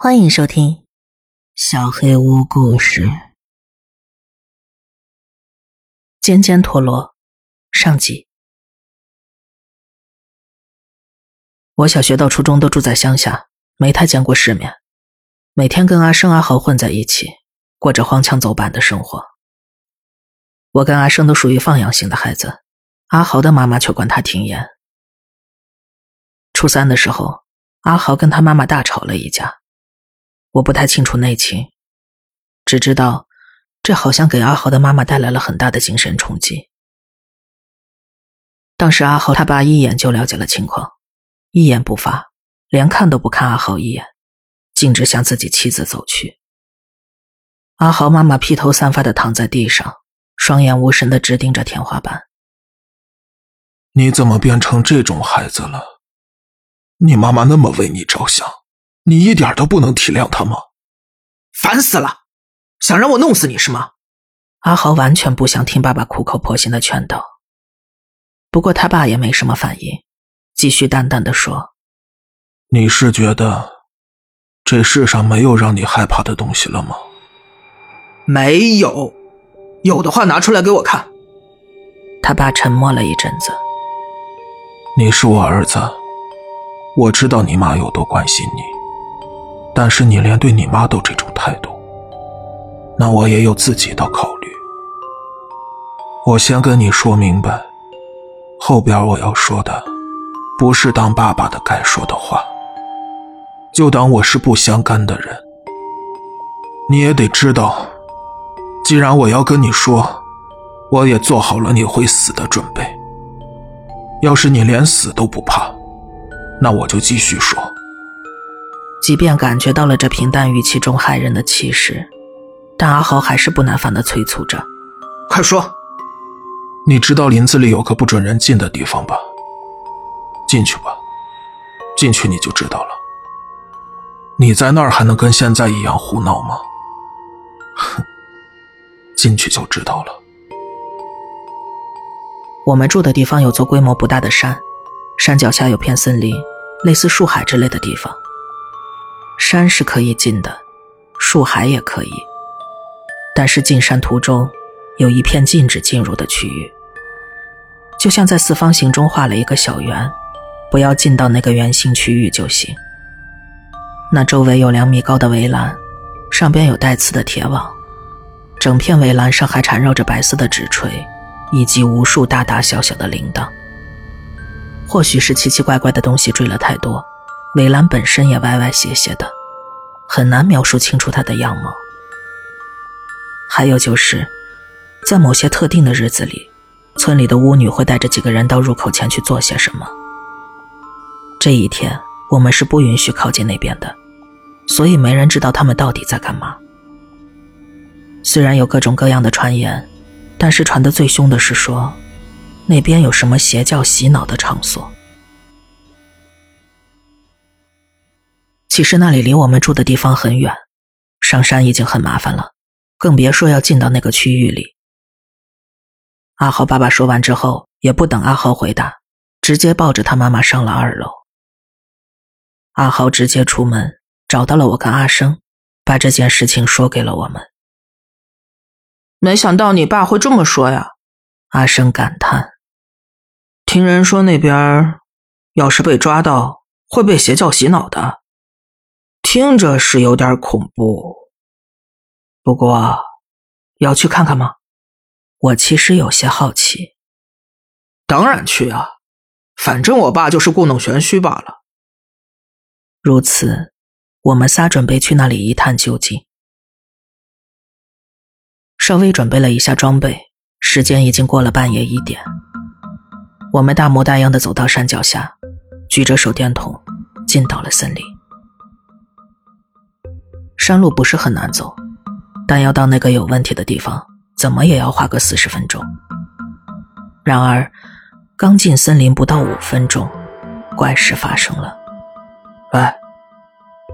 欢迎收听《小黑屋故事》。尖尖陀螺上集。我小学到初中都住在乡下，没太见过世面，每天跟阿生、阿豪混在一起，过着荒腔走板的生活。我跟阿生都属于放养型的孩子，阿豪的妈妈却管他挺严。初三的时候，阿豪跟他妈妈大吵了一架。我不太清楚内情，只知道这好像给阿豪的妈妈带来了很大的精神冲击。当时阿豪他爸一眼就了解了情况，一言不发，连看都不看阿豪一眼，径直向自己妻子走去。阿豪妈妈披头散发的躺在地上，双眼无神的直盯着天花板。你怎么变成这种孩子了？你妈妈那么为你着想。你一点都不能体谅他吗？烦死了！想让我弄死你是吗？阿豪完全不想听爸爸苦口婆心的劝导。不过他爸也没什么反应，继续淡淡的说：“你是觉得这世上没有让你害怕的东西了吗？”没有，有的话拿出来给我看。他爸沉默了一阵子：“你是我儿子，我知道你妈有多关心你。”但是你连对你妈都这种态度，那我也有自己的考虑。我先跟你说明白，后边我要说的，不是当爸爸的该说的话，就当我是不相干的人。你也得知道，既然我要跟你说，我也做好了你会死的准备。要是你连死都不怕，那我就继续说。即便感觉到了这平淡语气中骇人的气势，但阿豪还是不耐烦的催促着：“快说！你知道林子里有个不准人进的地方吧？进去吧，进去你就知道了。你在那儿还能跟现在一样胡闹吗？哼，进去就知道了。我们住的地方有座规模不大的山，山脚下有片森林，类似树海之类的地方。”山是可以进的，树海也可以，但是进山途中有一片禁止进入的区域，就像在四方形中画了一个小圆，不要进到那个圆形区域就行。那周围有两米高的围栏，上边有带刺的铁网，整片围栏上还缠绕着白色的纸锤，以及无数大大小小的铃铛。或许是奇奇怪怪的东西坠了太多。围栏本身也歪歪斜斜的，很难描述清楚他的样貌。还有就是，在某些特定的日子里，村里的巫女会带着几个人到入口前去做些什么。这一天，我们是不允许靠近那边的，所以没人知道他们到底在干嘛。虽然有各种各样的传言，但是传得最凶的是说，那边有什么邪教洗脑的场所。其实那里离我们住的地方很远，上山已经很麻烦了，更别说要进到那个区域里。阿豪爸爸说完之后，也不等阿豪回答，直接抱着他妈妈上了二楼。阿豪直接出门找到了我跟阿生，把这件事情说给了我们。没想到你爸会这么说呀，阿生感叹。听人说那边要是被抓到，会被邪教洗脑的。听着是有点恐怖，不过要去看看吗？我其实有些好奇。当然去啊，反正我爸就是故弄玄虚罢了。如此，我们仨准备去那里一探究竟。稍微准备了一下装备，时间已经过了半夜一点。我们大模大样的走到山脚下，举着手电筒，进到了森林。山路不是很难走，但要到那个有问题的地方，怎么也要花个四十分钟。然而，刚进森林不到五分钟，怪事发生了。哎，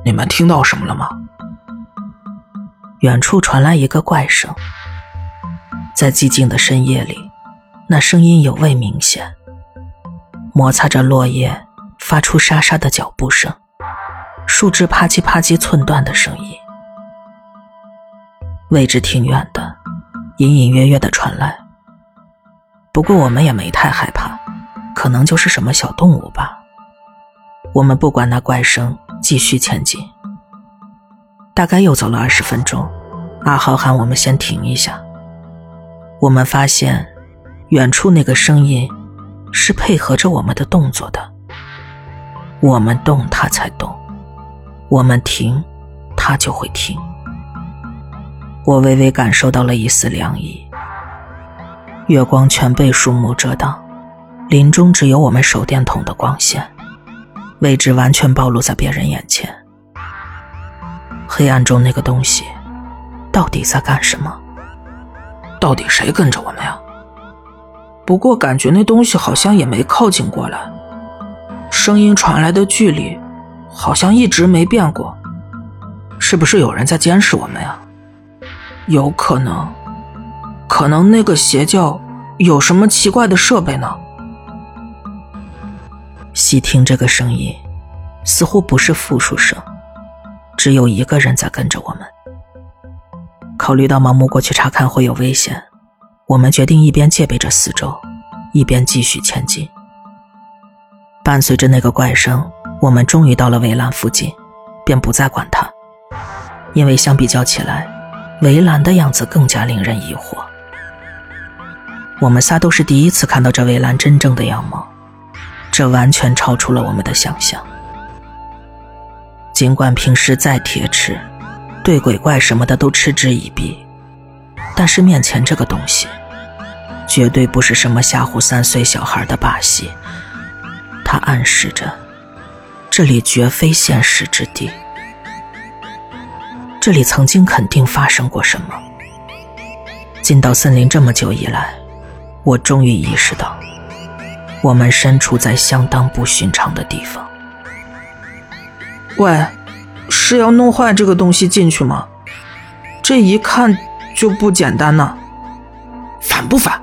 你们听到什么了吗？远处传来一个怪声，在寂静的深夜里，那声音尤为明显，摩擦着落叶，发出沙沙的脚步声。树枝啪叽啪叽寸断的声音。位置挺远的，隐隐约约的传来。不过我们也没太害怕，可能就是什么小动物吧。我们不管那怪声，继续前进。大概又走了二十分钟，阿豪喊我们先停一下。我们发现，远处那个声音是配合着我们的动作的。我们动，它才动；我们停，它就会停。我微微感受到了一丝凉意。月光全被树木遮挡，林中只有我们手电筒的光线，位置完全暴露在别人眼前。黑暗中那个东西，到底在干什么？到底谁跟着我们呀？不过感觉那东西好像也没靠近过来，声音传来的距离，好像一直没变过。是不是有人在监视我们呀？有可能，可能那个邪教有什么奇怪的设备呢？细听这个声音，似乎不是复数声，只有一个人在跟着我们。考虑到盲目过去查看会有危险，我们决定一边戒备着四周，一边继续前进。伴随着那个怪声，我们终于到了围栏附近，便不再管它，因为相比较起来。围栏的样子更加令人疑惑。我们仨都是第一次看到这围栏真正的样貌，这完全超出了我们的想象。尽管平时再铁齿，对鬼怪什么的都嗤之以鼻，但是面前这个东西，绝对不是什么吓唬三岁小孩的把戏。它暗示着，这里绝非现实之地。这里曾经肯定发生过什么。进到森林这么久以来，我终于意识到，我们身处在相当不寻常的地方。喂，是要弄坏这个东西进去吗？这一看就不简单呢。烦不烦？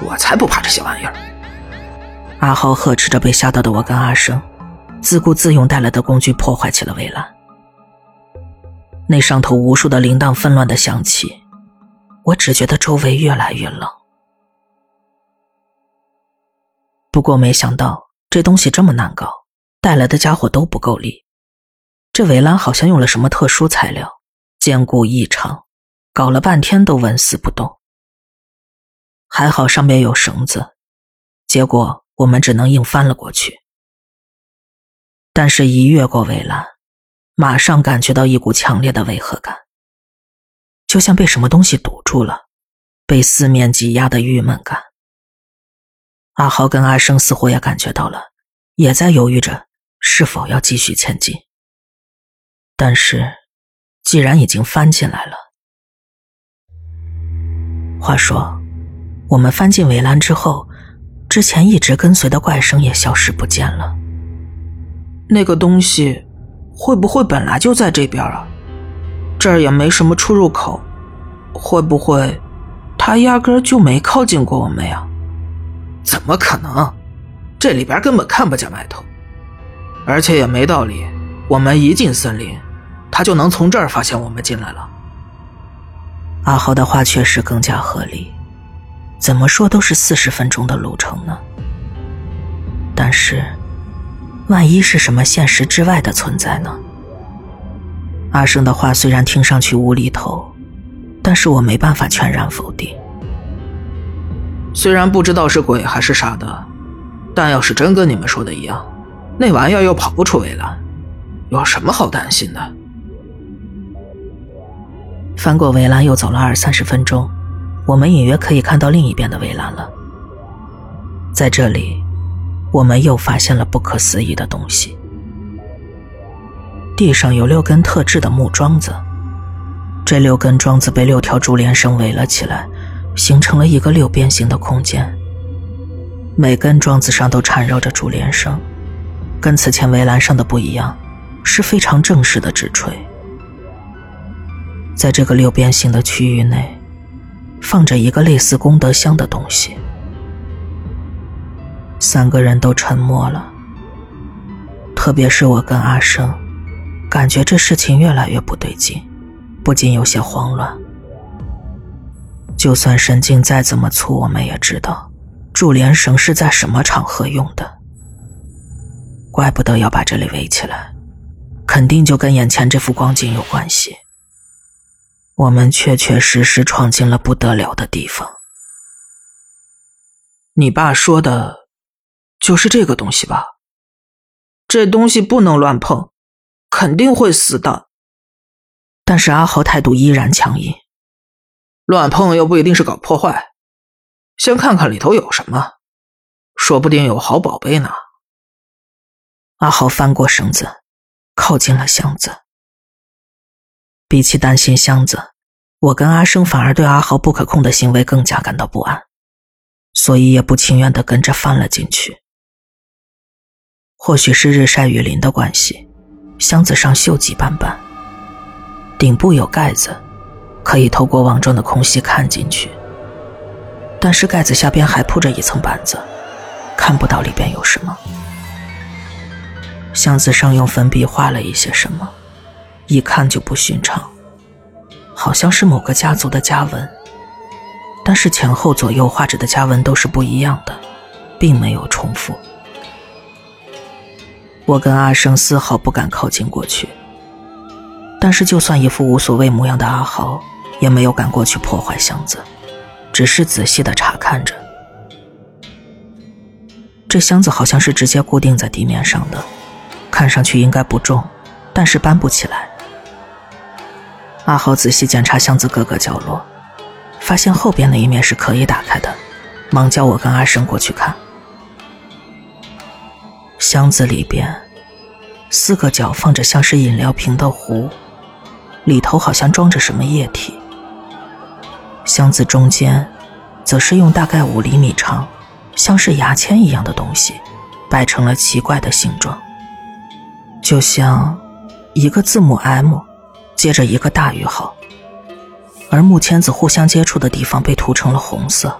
我才不怕这些玩意儿！阿豪呵斥着被吓到的我跟阿生，自顾自用带来的工具破坏起了围栏。那上头无数的铃铛纷乱的响起，我只觉得周围越来越冷。不过没想到这东西这么难搞，带来的家伙都不够力。这围栏好像用了什么特殊材料，坚固异常，搞了半天都纹丝不动。还好上面有绳子，结果我们只能硬翻了过去。但是，一越过围栏。马上感觉到一股强烈的违和感，就像被什么东西堵住了，被四面挤压的郁闷感。阿豪跟阿生似乎也感觉到了，也在犹豫着是否要继续前进。但是，既然已经翻进来了，话说，我们翻进围栏之后，之前一直跟随的怪声也消失不见了。那个东西。会不会本来就在这边啊？这儿也没什么出入口，会不会他压根就没靠近过我们呀？怎么可能？这里边根本看不见外头，而且也没道理，我们一进森林，他就能从这儿发现我们进来了。阿豪的话确实更加合理，怎么说都是四十分钟的路程呢。但是。万一是什么现实之外的存在呢？阿生的话虽然听上去无厘头，但是我没办法全然否定。虽然不知道是鬼还是啥的，但要是真跟你们说的一样，那玩意儿又跑不出围栏，有什么好担心的？翻过围栏又走了二三十分钟，我们隐约可以看到另一边的围栏了。在这里。我们又发现了不可思议的东西。地上有六根特制的木桩子，这六根桩子被六条竹帘绳围了起来，形成了一个六边形的空间。每根桩子上都缠绕着竹帘绳，跟此前围栏上的不一样，是非常正式的纸锤。在这个六边形的区域内，放着一个类似功德箱的东西。三个人都沉默了，特别是我跟阿生，感觉这事情越来越不对劲，不禁有些慌乱。就算神经再怎么粗，我们也知道，助连绳是在什么场合用的。怪不得要把这里围起来，肯定就跟眼前这幅光景有关系。我们确确实实闯进了不得了的地方。你爸说的，就是这个东西吧？这东西不能乱碰，肯定会死的。但是阿豪态度依然强硬。乱碰又不一定是搞破坏，先看看里头有什么，说不定有好宝贝呢。阿豪翻过绳子，靠近了箱子。比起担心箱子，我跟阿生反而对阿豪不可控的行为更加感到不安。所以也不情愿的跟着翻了进去。或许是日晒雨淋的关系，箱子上锈迹斑斑，顶部有盖子，可以透过网状的空隙看进去。但是盖子下边还铺着一层板子，看不到里边有什么。箱子上用粉笔画了一些什么，一看就不寻常，好像是某个家族的家纹。但是前后左右画着的家纹都是不一样的，并没有重复。我跟阿生丝毫不敢靠近过去，但是就算一副无所谓模样的阿豪，也没有敢过去破坏箱子，只是仔细的查看着。这箱子好像是直接固定在地面上的，看上去应该不重，但是搬不起来。阿豪仔细检查箱子各个角落。发现后边那一面是可以打开的，忙叫我跟阿生过去看。箱子里边，四个角放着像是饮料瓶的壶，里头好像装着什么液体。箱子中间，则是用大概五厘米长，像是牙签一样的东西，摆成了奇怪的形状，就像一个字母 M，接着一个大于号。而木签子互相接触的地方被涂成了红色。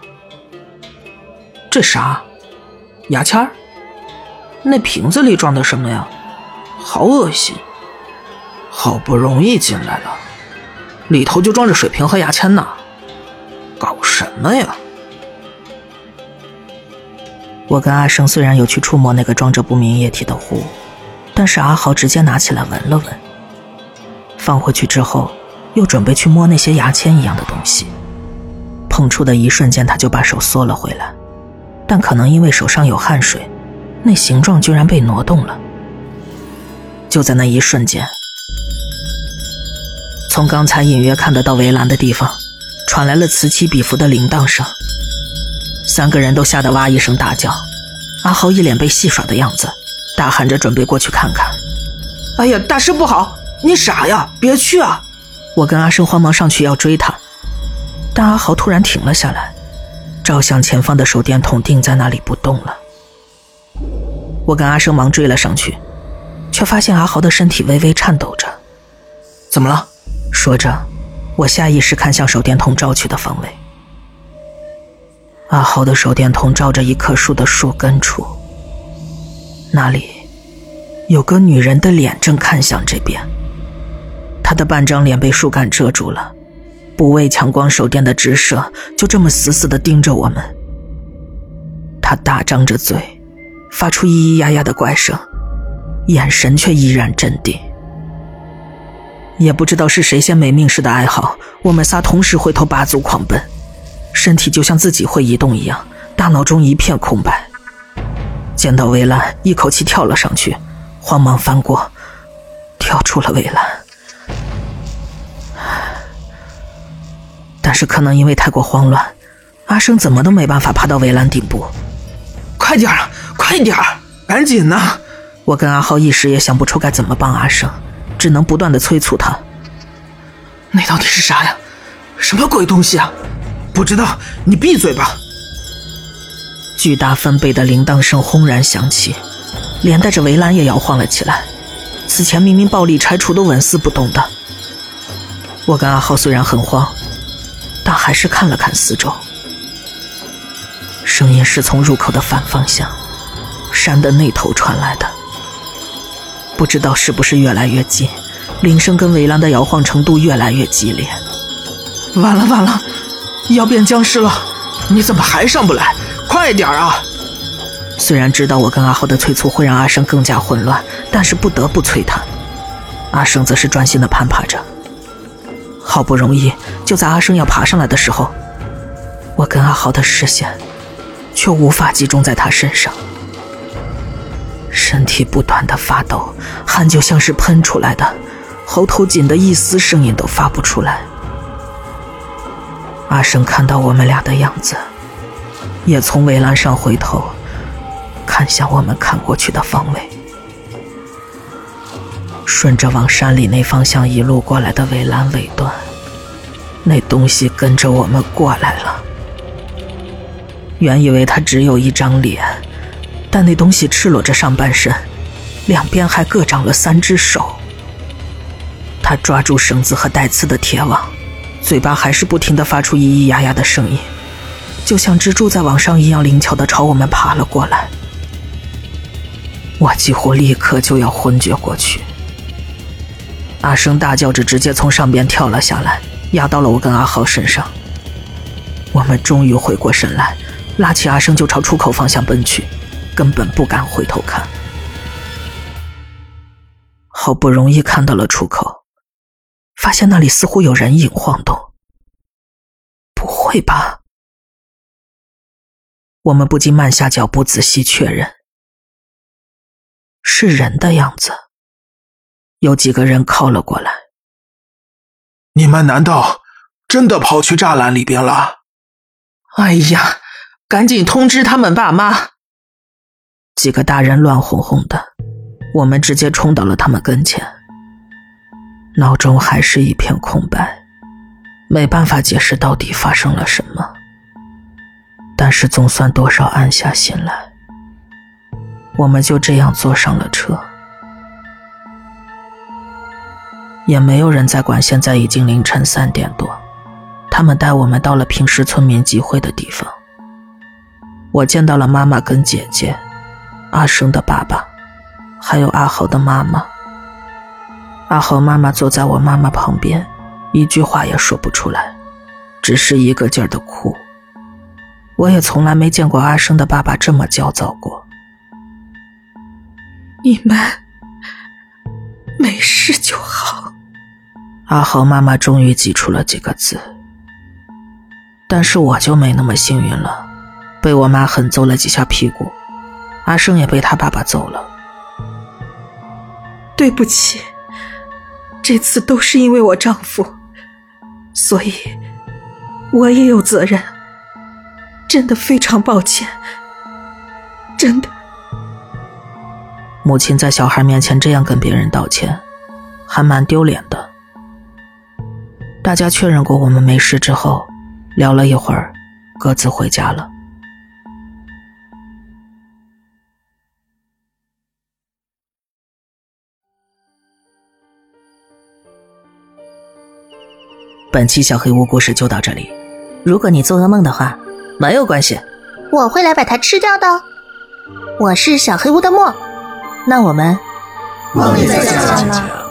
这啥？牙签儿？那瓶子里装的什么呀？好恶心！好不容易进来了，里头就装着水瓶和牙签呢，搞什么呀？我跟阿生虽然有去触摸那个装着不明液体的壶，但是阿豪直接拿起来闻了闻，放回去之后。又准备去摸那些牙签一样的东西，碰触的一瞬间，他就把手缩了回来，但可能因为手上有汗水，那形状居然被挪动了。就在那一瞬间，从刚才隐约看得到围栏的地方，传来了此起彼伏的铃铛声。三个人都吓得哇一声大叫，阿豪一脸被戏耍的样子，大喊着准备过去看看。哎呀，大事不好，你傻呀，别去啊！我跟阿生慌忙上去要追他，但阿豪突然停了下来，照向前方的手电筒定在那里不动了。我跟阿生忙追了上去，却发现阿豪的身体微微颤抖着。怎么了？说着，我下意识看向手电筒照去的方位。阿豪的手电筒照着一棵树的树根处，那里有个女人的脸正看向这边。他的半张脸被树干遮住了，不畏强光手电的直射，就这么死死的盯着我们。他大张着嘴，发出咿咿呀呀的怪声，眼神却依然镇定。也不知道是谁先没命似的哀嚎，我们仨同时回头拔足狂奔，身体就像自己会移动一样，大脑中一片空白。见到围栏，一口气跳了上去，慌忙翻过，跳出了围栏。是可能因为太过慌乱，阿生怎么都没办法爬到围栏顶部。快点儿，快点儿，赶紧呐！我跟阿浩一时也想不出该怎么帮阿生，只能不断的催促他。那到底是啥呀？什么鬼东西啊？不知道，你闭嘴吧！巨大分贝的铃铛声轰然响起，连带着围栏也摇晃了起来。此前明明暴力拆除都纹丝不动的，我跟阿浩虽然很慌。但还是看了看四周，声音是从入口的反方向，山的那头传来的。不知道是不是越来越近，铃声跟围栏的摇晃程度越来越激烈。完了完了，要变僵尸了！你怎么还上不来？快点啊！虽然知道我跟阿浩的催促会让阿生更加混乱，但是不得不催他。阿生则是专心的攀爬着。好不容易，就在阿生要爬上来的时候，我跟阿豪的视线却无法集中在他身上，身体不断的发抖，汗就像是喷出来的，喉头紧的一丝声音都发不出来。阿生看到我们俩的样子，也从围栏上回头，看向我们看过去的方位。顺着往山里那方向一路过来的围栏尾端，那东西跟着我们过来了。原以为它只有一张脸，但那东西赤裸着上半身，两边还各长了三只手。他抓住绳子和带刺的铁网，嘴巴还是不停的发出咿咿呀呀的声音，就像蜘蛛在网上一样灵巧的朝我们爬了过来。我几乎立刻就要昏厥过去。阿生大叫着，直接从上边跳了下来，压到了我跟阿豪身上。我们终于回过神来，拉起阿生就朝出口方向奔去，根本不敢回头看。好不容易看到了出口，发现那里似乎有人影晃动。不会吧？我们不禁慢下脚步，仔细确认，是人的样子。有几个人靠了过来。你们难道真的跑去栅栏里边了？哎呀，赶紧通知他们爸妈！几个大人乱哄哄的，我们直接冲到了他们跟前。脑中还是一片空白，没办法解释到底发生了什么。但是总算多少安下心来。我们就这样坐上了车。也没有人在管，现在已经凌晨三点多，他们带我们到了平时村民集会的地方。我见到了妈妈跟姐姐，阿生的爸爸，还有阿豪的妈妈。阿豪妈妈坐在我妈妈旁边，一句话也说不出来，只是一个劲儿的哭。我也从来没见过阿生的爸爸这么焦躁过。你们没事就好。阿豪妈妈终于挤出了几个字，但是我就没那么幸运了，被我妈狠揍了几下屁股，阿生也被他爸爸揍了。对不起，这次都是因为我丈夫，所以我也有责任，真的非常抱歉，真的。母亲在小孩面前这样跟别人道歉，还蛮丢脸的。大家确认过我们没事之后，聊了一会儿，各自回家了。本期小黑屋故事就到这里。如果你做噩梦的话，没有关系，我会来把它吃掉的。我是小黑屋的墨，那我们梦里再见了。